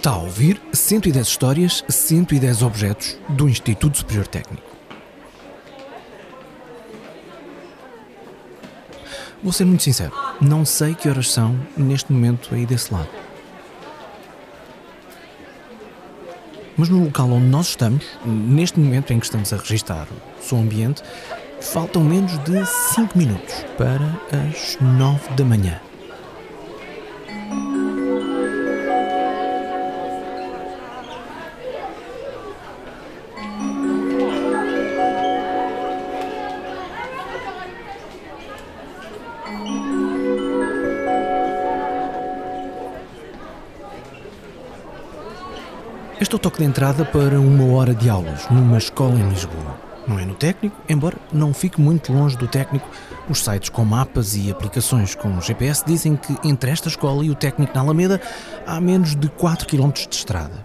Está a ouvir 110 histórias, 110 objetos do Instituto Superior Técnico. Vou ser muito sincero, não sei que horas são neste momento aí desse lado. Mas no local onde nós estamos, neste momento em que estamos a registar o som ambiente, faltam menos de 5 minutos para as 9 da manhã. Este é o toque de entrada para uma hora de aulas numa escola em Lisboa. Não é no técnico, embora não fique muito longe do técnico. Os sites com mapas e aplicações com GPS dizem que entre esta escola e o técnico na Alameda há menos de 4 km de estrada.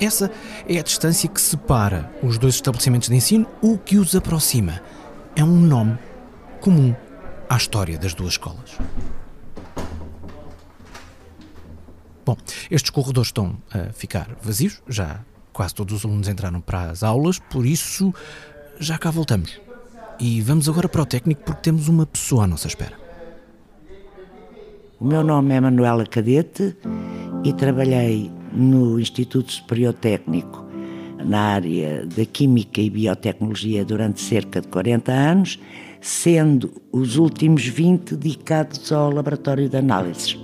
Essa é a distância que separa os dois estabelecimentos de ensino, o que os aproxima. É um nome comum à história das duas escolas. Bom, estes corredores estão a ficar vazios, já quase todos os alunos entraram para as aulas, por isso já cá voltamos. E vamos agora para o técnico porque temos uma pessoa à nossa espera. O meu nome é Manuela Cadete e trabalhei no Instituto Superior Técnico na área da Química e Biotecnologia durante cerca de 40 anos, sendo os últimos 20 dedicados ao laboratório de análises.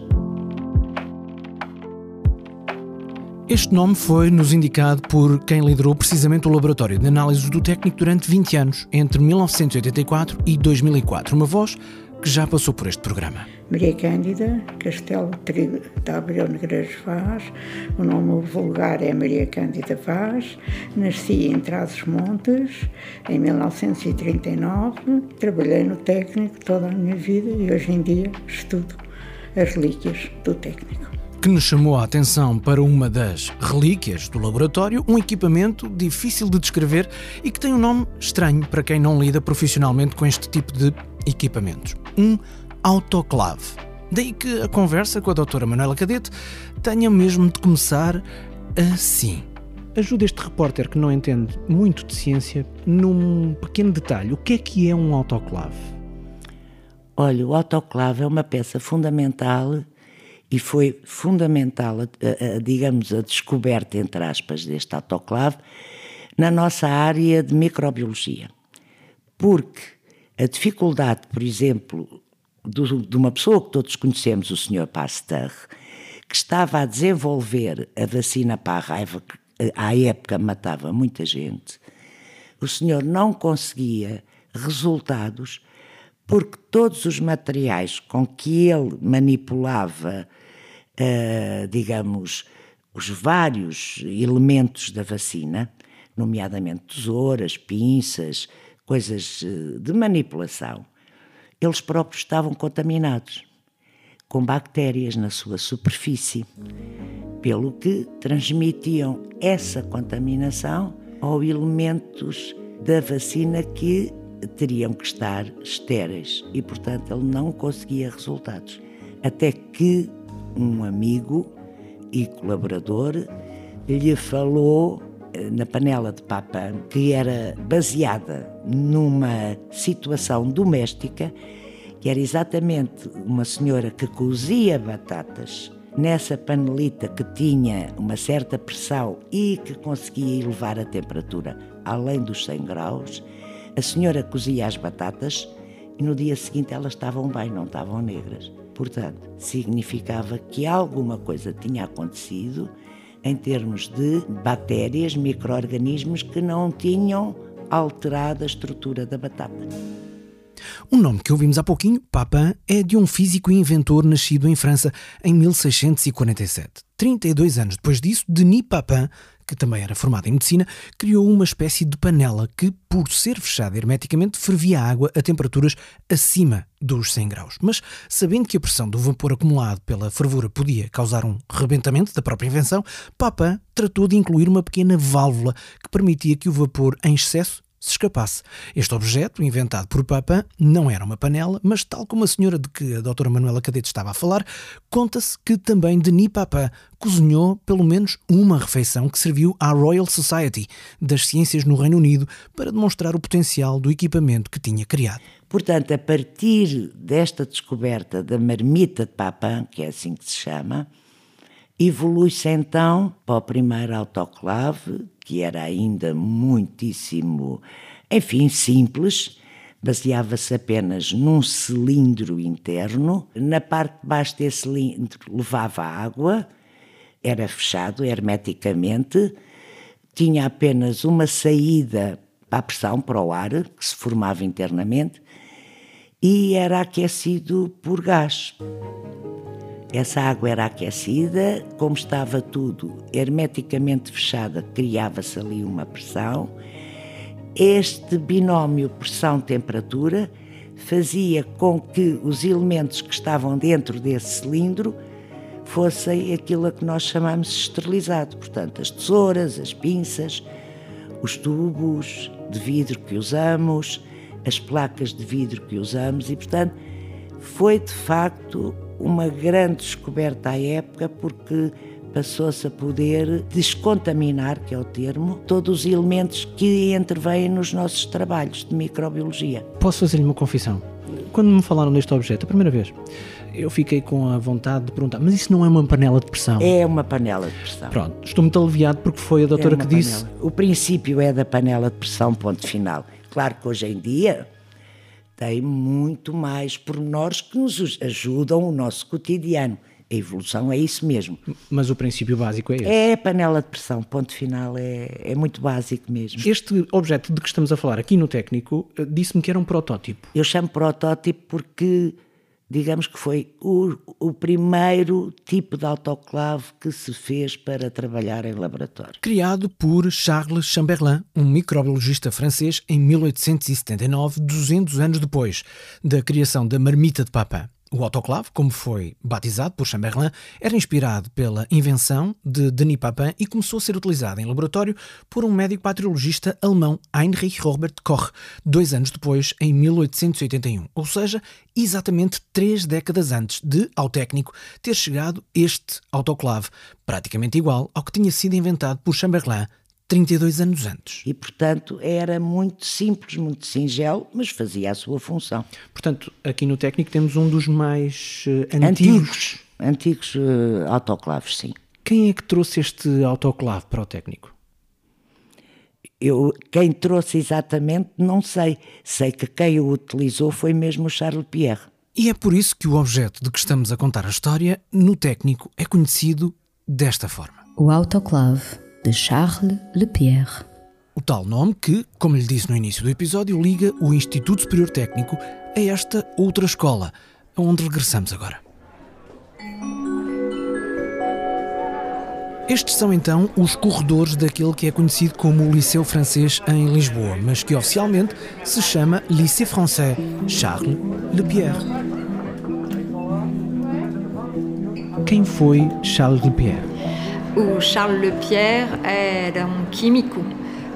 Este nome foi nos indicado por quem liderou precisamente o laboratório de análises do técnico durante 20 anos, entre 1984 e 2004. Uma voz que já passou por este programa. Maria Cândida, Castelo da Abreu Negreiros Vaz, o nome vulgar é Maria Cândida Vaz, nasci em Trás-os-Montes em 1939, trabalhei no técnico toda a minha vida e hoje em dia estudo as relíquias do técnico que nos chamou a atenção para uma das relíquias do laboratório, um equipamento difícil de descrever e que tem um nome estranho para quem não lida profissionalmente com este tipo de equipamentos: um autoclave. Daí que a conversa com a doutora Manuela Cadete tenha mesmo de começar assim. Ajuda este repórter que não entende muito de ciência num pequeno detalhe. O que é que é um autoclave? Olha, o autoclave é uma peça fundamental e foi fundamental, a, a, a, digamos, a descoberta, entre aspas, deste autoclave na nossa área de microbiologia. Porque a dificuldade, por exemplo, do, de uma pessoa que todos conhecemos, o Sr. Pasteur, que estava a desenvolver a vacina para a raiva, que à época matava muita gente, o senhor não conseguia resultados porque todos os materiais com que ele manipulava uh, digamos, os vários elementos da vacina, nomeadamente tesouras, pinças, coisas eh, de manipulação, eles próprios estavam contaminados com bactérias na sua superfície, pelo que transmitiam essa contaminação aos elementos da vacina que teriam que estar estéreis e, portanto, ele não conseguia resultados. Até que um amigo e colaborador lhe falou eh, na panela de papa que era baseada numa situação doméstica, que era exatamente uma senhora que cozia batatas nessa panelita que tinha uma certa pressão e que conseguia elevar a temperatura além dos 100 graus. A senhora cozia as batatas e no dia seguinte elas estavam bem, não estavam negras. Portanto, significava que alguma coisa tinha acontecido em termos de bactérias, micro-organismos que não tinham alterado a estrutura da batata. O nome que ouvimos há pouquinho, Papin, é de um físico e inventor nascido em França em 1647. 32 anos depois disso, Denis Papin que também era formado em medicina, criou uma espécie de panela que, por ser fechada hermeticamente, fervia água a temperaturas acima dos 100 graus. Mas, sabendo que a pressão do vapor acumulado pela fervura podia causar um rebentamento da própria invenção, Papin tratou de incluir uma pequena válvula que permitia que o vapor em excesso se escapasse. Este objeto, inventado por Papin, não era uma panela, mas tal como a senhora de que a doutora Manuela Cadete estava a falar, conta-se que também Denis Papin cozinhou pelo menos uma refeição que serviu à Royal Society das Ciências no Reino Unido para demonstrar o potencial do equipamento que tinha criado. Portanto, a partir desta descoberta da marmita de Papin, que é assim que se chama, evolui-se então para o primeiro autoclave, que era ainda muitíssimo, enfim, simples, baseava-se apenas num cilindro interno. Na parte de baixo desse cilindro levava água, era fechado hermeticamente, tinha apenas uma saída para a pressão, para o ar, que se formava internamente, e era aquecido por gás. Essa água era aquecida, como estava tudo hermeticamente fechada, criava-se ali uma pressão. Este binómio pressão-temperatura fazia com que os elementos que estavam dentro desse cilindro fossem aquilo a que nós chamamos esterilizado. Portanto, as tesouras, as pinças, os tubos de vidro que usamos, as placas de vidro que usamos e, portanto, foi de facto uma grande descoberta à época porque passou-se a poder descontaminar, que é o termo, todos os elementos que intervêm nos nossos trabalhos de microbiologia. Posso fazer-lhe uma confissão? Quando me falaram deste objeto, a primeira vez, eu fiquei com a vontade de perguntar, mas isso não é uma panela de pressão? É uma panela de pressão. Pronto, estou muito aliviado porque foi a doutora é que panela. disse. O princípio é da panela de pressão, ponto final. Claro que hoje em dia tem muito mais pormenores que nos ajudam o nosso cotidiano. A evolução é isso mesmo. Mas o princípio básico é esse? É a panela de pressão, ponto final, é, é muito básico mesmo. Este objeto de que estamos a falar aqui no técnico eh, disse-me que era um protótipo. Eu chamo protótipo porque digamos que foi o, o, primeiro tipo de autoclave que se fez para trabalhar em laboratório. Criado por Charles Chamberlain, um microbiologista francês, em 1879, 200 anos depois da criação da marmita de Papin. O autoclave, como foi batizado por Chamberlain, era inspirado pela invenção de Denis Papin e começou a ser utilizado em laboratório por um médico bacteriologista alemão, Heinrich Robert Koch, dois anos depois, em 1881. Ou seja, exatamente três décadas antes de, ao técnico, ter chegado este autoclave, praticamente igual ao que tinha sido inventado por Chamberlain 32 anos antes. E, portanto, era muito simples, muito singelo, mas fazia a sua função. Portanto, aqui no técnico temos um dos mais uh, antigos. Antigos, antigos uh, autoclaves, sim. Quem é que trouxe este autoclave para o técnico? Eu, quem trouxe exatamente, não sei. Sei que quem o utilizou foi mesmo o Charles Pierre. E é por isso que o objeto de que estamos a contar a história, no técnico, é conhecido desta forma. O autoclave de Charles Lepierre. O tal nome que, como lhe disse no início do episódio, liga o Instituto Superior Técnico a esta outra escola, aonde regressamos agora. Estes são então os corredores daquele que é conhecido como Liceu Francês em Lisboa, mas que oficialmente se chama Lycée Français Charles Lepierre. Quem foi Charles Lepierre? O Charles Lepierre era um químico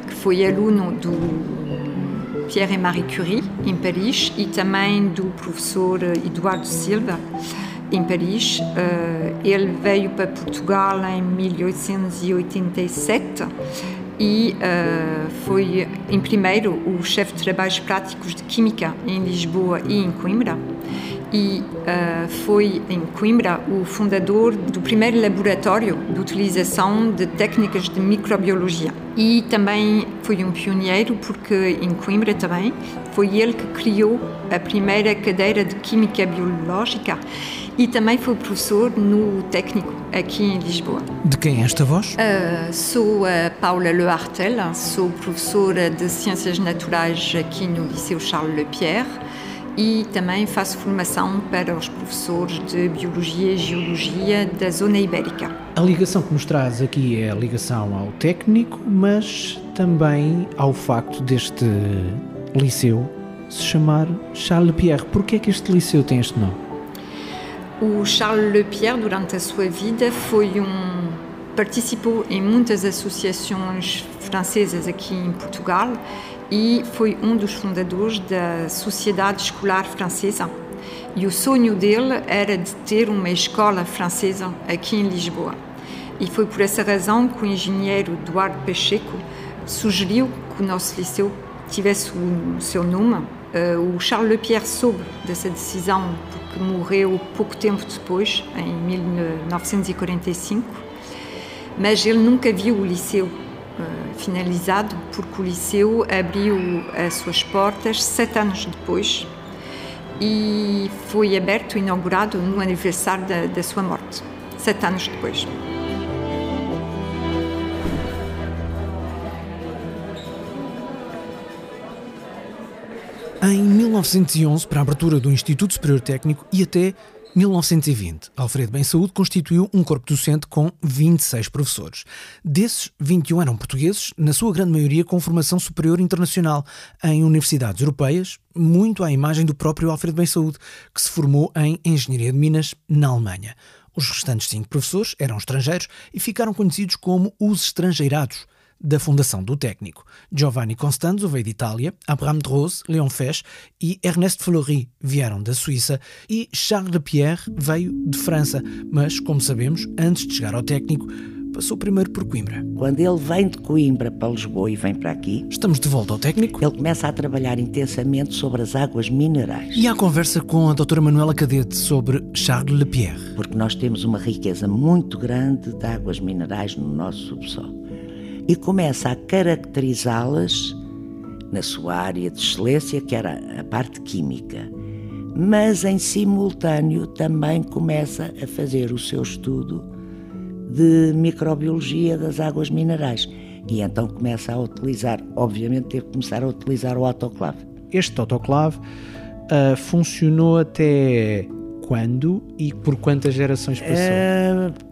que foi aluno do Pierre e Marie Curie em Paris e também do professor Eduardo Silva em Paris. Ele veio para Portugal em 1887 e foi, em primeiro, o chefe de trabalhos práticos de Química em Lisboa e em Coimbra e uh, foi em Coimbra o fundador do primeiro laboratório de utilização de técnicas de microbiologia. E também foi um pioneiro porque em Coimbra também foi ele que criou a primeira cadeira de Química Biológica e também foi professor no técnico aqui em Lisboa. De quem é esta voz? Uh, sou a Paula Lehartel, sou professora de Ciências Naturais aqui no Liceu Charles Lepierre e também faço formação para os professores de Biologia e Geologia da Zona Ibérica. A ligação que nos traz aqui é a ligação ao técnico, mas também ao facto deste liceu se chamar Charles Lepierre. Por que é que este liceu tem este nome? O Charles Lepierre, durante a sua vida, foi um participou em muitas associações francesas aqui em Portugal e foi um dos fundadores da Sociedade Escolar Francesa. E o sonho dele era de ter uma escola francesa aqui em Lisboa. E foi por essa razão que o engenheiro Eduardo Pacheco sugeriu que o nosso liceu tivesse o seu nome. Uh, o Charles Lepierre soube dessa decisão porque morreu pouco tempo depois, em 1945, mas ele nunca viu o liceu finalizado porque o liceu abriu as suas portas sete anos depois e foi aberto, inaugurado no aniversário da, da sua morte, sete anos depois. Em 1911, para a abertura do Instituto Superior Técnico e até 1920, Alfredo Bem Saúde constituiu um corpo docente com 26 professores. Desses, 21 eram portugueses, na sua grande maioria com formação superior internacional em universidades europeias, muito à imagem do próprio Alfredo Bem Saúde, que se formou em Engenharia de Minas na Alemanha. Os restantes cinco professores eram estrangeiros e ficaram conhecidos como os estrangeirados da fundação do técnico. Giovanni Constanzo veio de Itália, Abraham Rose, Léon Fesch e Ernest Fleury vieram da Suíça e Charles Pierre veio de França, mas, como sabemos, antes de chegar ao técnico, passou primeiro por Coimbra. Quando ele vem de Coimbra para Lisboa e vem para aqui, estamos de volta ao técnico. Ele começa a trabalhar intensamente sobre as águas minerais. E há conversa com a doutora Manuela Cadete sobre Charles Lepierre. Porque nós temos uma riqueza muito grande de águas minerais no nosso subsolo e começa a caracterizá-las na sua área de excelência, que era a parte química. Mas em simultâneo também começa a fazer o seu estudo de microbiologia das águas minerais. E então começa a utilizar, obviamente, teve que começar a utilizar o autoclave. Este autoclave uh, funcionou até quando e por quantas gerações passou? Uh,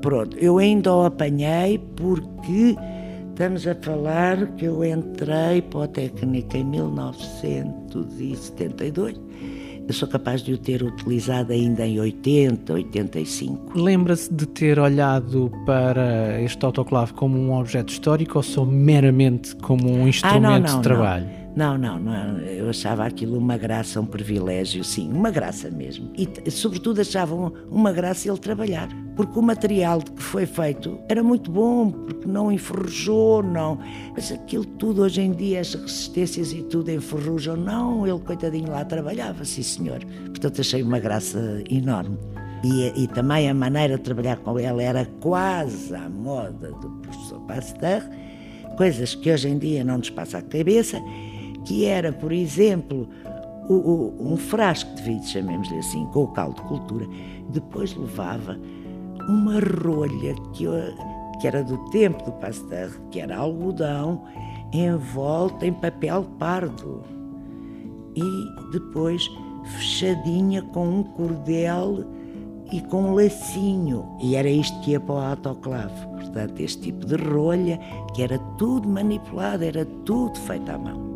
pronto, eu ainda o apanhei porque estamos a falar que eu entrei para o técnico em 1972. Eu sou capaz de o ter utilizado ainda em 80, 85. Lembra-se de ter olhado para este autoclave como um objeto histórico ou só meramente como um instrumento ah, não, não, de trabalho? Não. Não, não, não, eu achava aquilo uma graça, um privilégio, sim, uma graça mesmo. E, sobretudo, achava uma graça ele trabalhar, porque o material de que foi feito era muito bom, porque não enferrujou, não. Mas aquilo tudo, hoje em dia, as resistências e tudo enferrujam, não, ele, coitadinho, lá trabalhava, sim, senhor. Portanto, achei uma graça enorme. E, e também a maneira de trabalhar com ele era quase à moda do professor Pasteur, coisas que hoje em dia não nos passa a cabeça que era, por exemplo, o, o, um frasco de vidro, chamemos-lhe assim, com o caldo de cultura, depois levava uma rolha que, que era do tempo do Pasteur, que era algodão, envolta em papel pardo e depois fechadinha com um cordel e com um lacinho. E era isto que ia para o autoclave. Portanto, este tipo de rolha, que era tudo manipulado, era tudo feito à mão.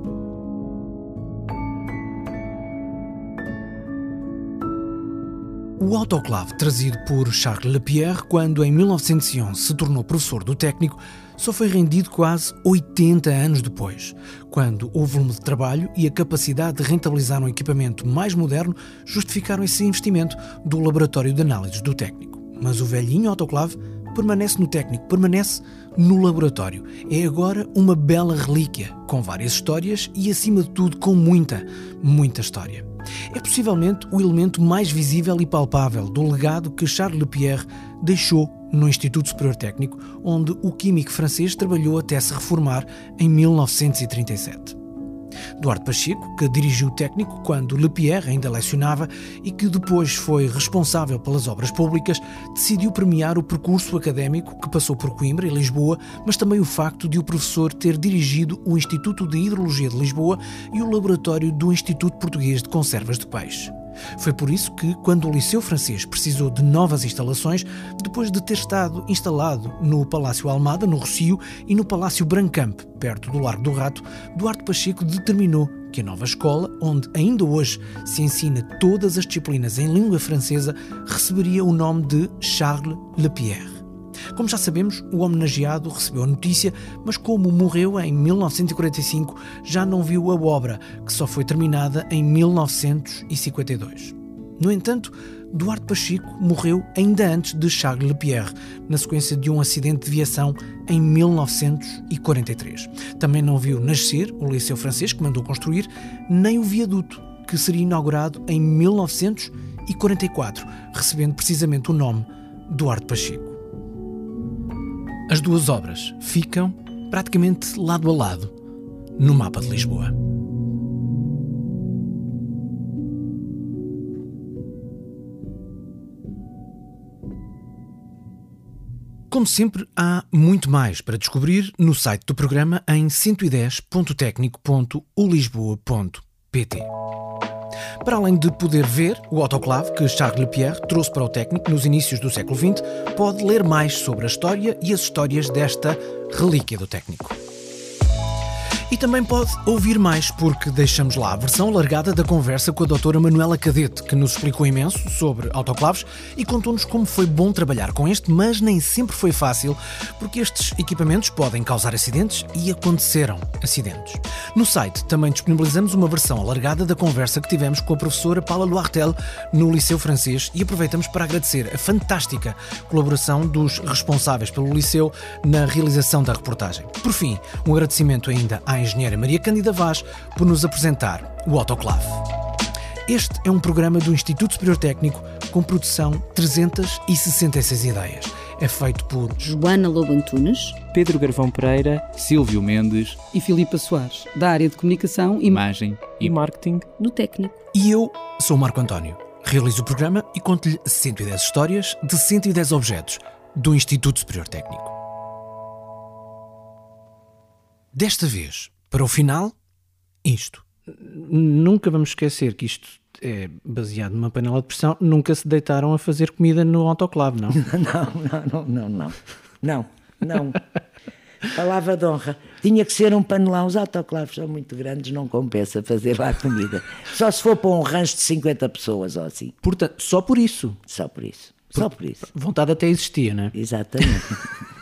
O autoclave trazido por Charles Lepierre, quando em 1911 se tornou professor do técnico, só foi rendido quase 80 anos depois, quando o volume de trabalho e a capacidade de rentabilizar um equipamento mais moderno justificaram esse investimento do laboratório de análises do técnico. Mas o velhinho autoclave permanece no técnico, permanece no laboratório. É agora uma bela relíquia, com várias histórias e, acima de tudo, com muita, muita história. É possivelmente o elemento mais visível e palpável do legado que Charles Lepierre deixou no Instituto Superior Técnico, onde o químico francês trabalhou até se reformar em 1937. Duarte Pacheco, que dirigiu o técnico quando Lepierre ainda lecionava e que depois foi responsável pelas obras públicas, decidiu premiar o percurso académico que passou por Coimbra e Lisboa, mas também o facto de o professor ter dirigido o Instituto de Hidrologia de Lisboa e o laboratório do Instituto Português de Conservas de Peixe. Foi por isso que, quando o Liceu Francês precisou de novas instalações, depois de ter estado instalado no Palácio Almada, no Rocio, e no Palácio Brancamp, perto do Largo do Rato, Duarte Pacheco determinou que a nova escola, onde ainda hoje se ensina todas as disciplinas em língua francesa, receberia o nome de Charles Lepierre. Como já sabemos, o homenageado recebeu a notícia, mas como morreu em 1945, já não viu a obra, que só foi terminada em 1952. No entanto, Duarte Pacheco morreu ainda antes de Charles Lepierre, na sequência de um acidente de viação em 1943. Também não viu nascer o Liceu Francês, que mandou construir, nem o viaduto, que seria inaugurado em 1944, recebendo precisamente o nome Duarte Pacheco. As duas obras ficam praticamente lado a lado no mapa de Lisboa. Como sempre, há muito mais para descobrir no site do programa em 110.tecnico.ulisboa.pt. Para além de poder ver o autoclave que Charles Lepierre trouxe para o técnico nos inícios do século XX, pode ler mais sobre a história e as histórias desta relíquia do técnico. E também pode ouvir mais, porque deixamos lá a versão largada da conversa com a doutora Manuela Cadete, que nos explicou imenso sobre autoclaves e contou-nos como foi bom trabalhar com este, mas nem sempre foi fácil, porque estes equipamentos podem causar acidentes e aconteceram acidentes. No site também disponibilizamos uma versão alargada da conversa que tivemos com a professora Paula Loartel no Liceu Francês e aproveitamos para agradecer a fantástica colaboração dos responsáveis pelo Liceu na realização da reportagem. Por fim, um agradecimento ainda à engenheira Maria Cândida Vaz por nos apresentar o autoclave. Este é um programa do Instituto Superior Técnico com produção 366 ideias. É feito por Joana Lobo Antunes, Pedro Garvão Pereira, Silvio Mendes e Filipa Soares, da área de comunicação, imagem e marketing do técnico. E eu sou Marco António. Realizo o programa e conto-lhe 110 histórias de 110 objetos do Instituto Superior Técnico. Desta vez, para o final, isto. Nunca vamos esquecer que isto é baseado numa panela de pressão. Nunca se deitaram a fazer comida no autoclave, não? não, não, não, não. Não, não. Palavra de honra. Tinha que ser um panelão. Os autoclaves são muito grandes, não compensa fazer lá comida. Só se for para um rancho de 50 pessoas ou assim. Portanto, só por isso. Só por isso. Só por isso. Vontade até existia, não é? Exatamente.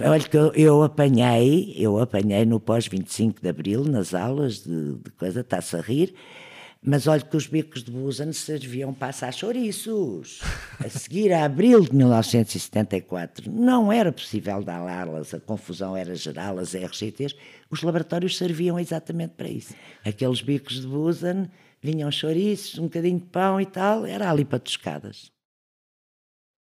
Olha que eu, eu, apanhei, eu apanhei no pós-25 de Abril, nas aulas de, de coisa, está-se a rir, mas olha que os bicos de Busan serviam para assar chouriços. A seguir a abril de 1974, não era possível dar alas, a confusão era geral, as RGTs, os laboratórios serviam exatamente para isso. Aqueles bicos de Busan vinham chouriços, um bocadinho de pão e tal, era ali para toscadas.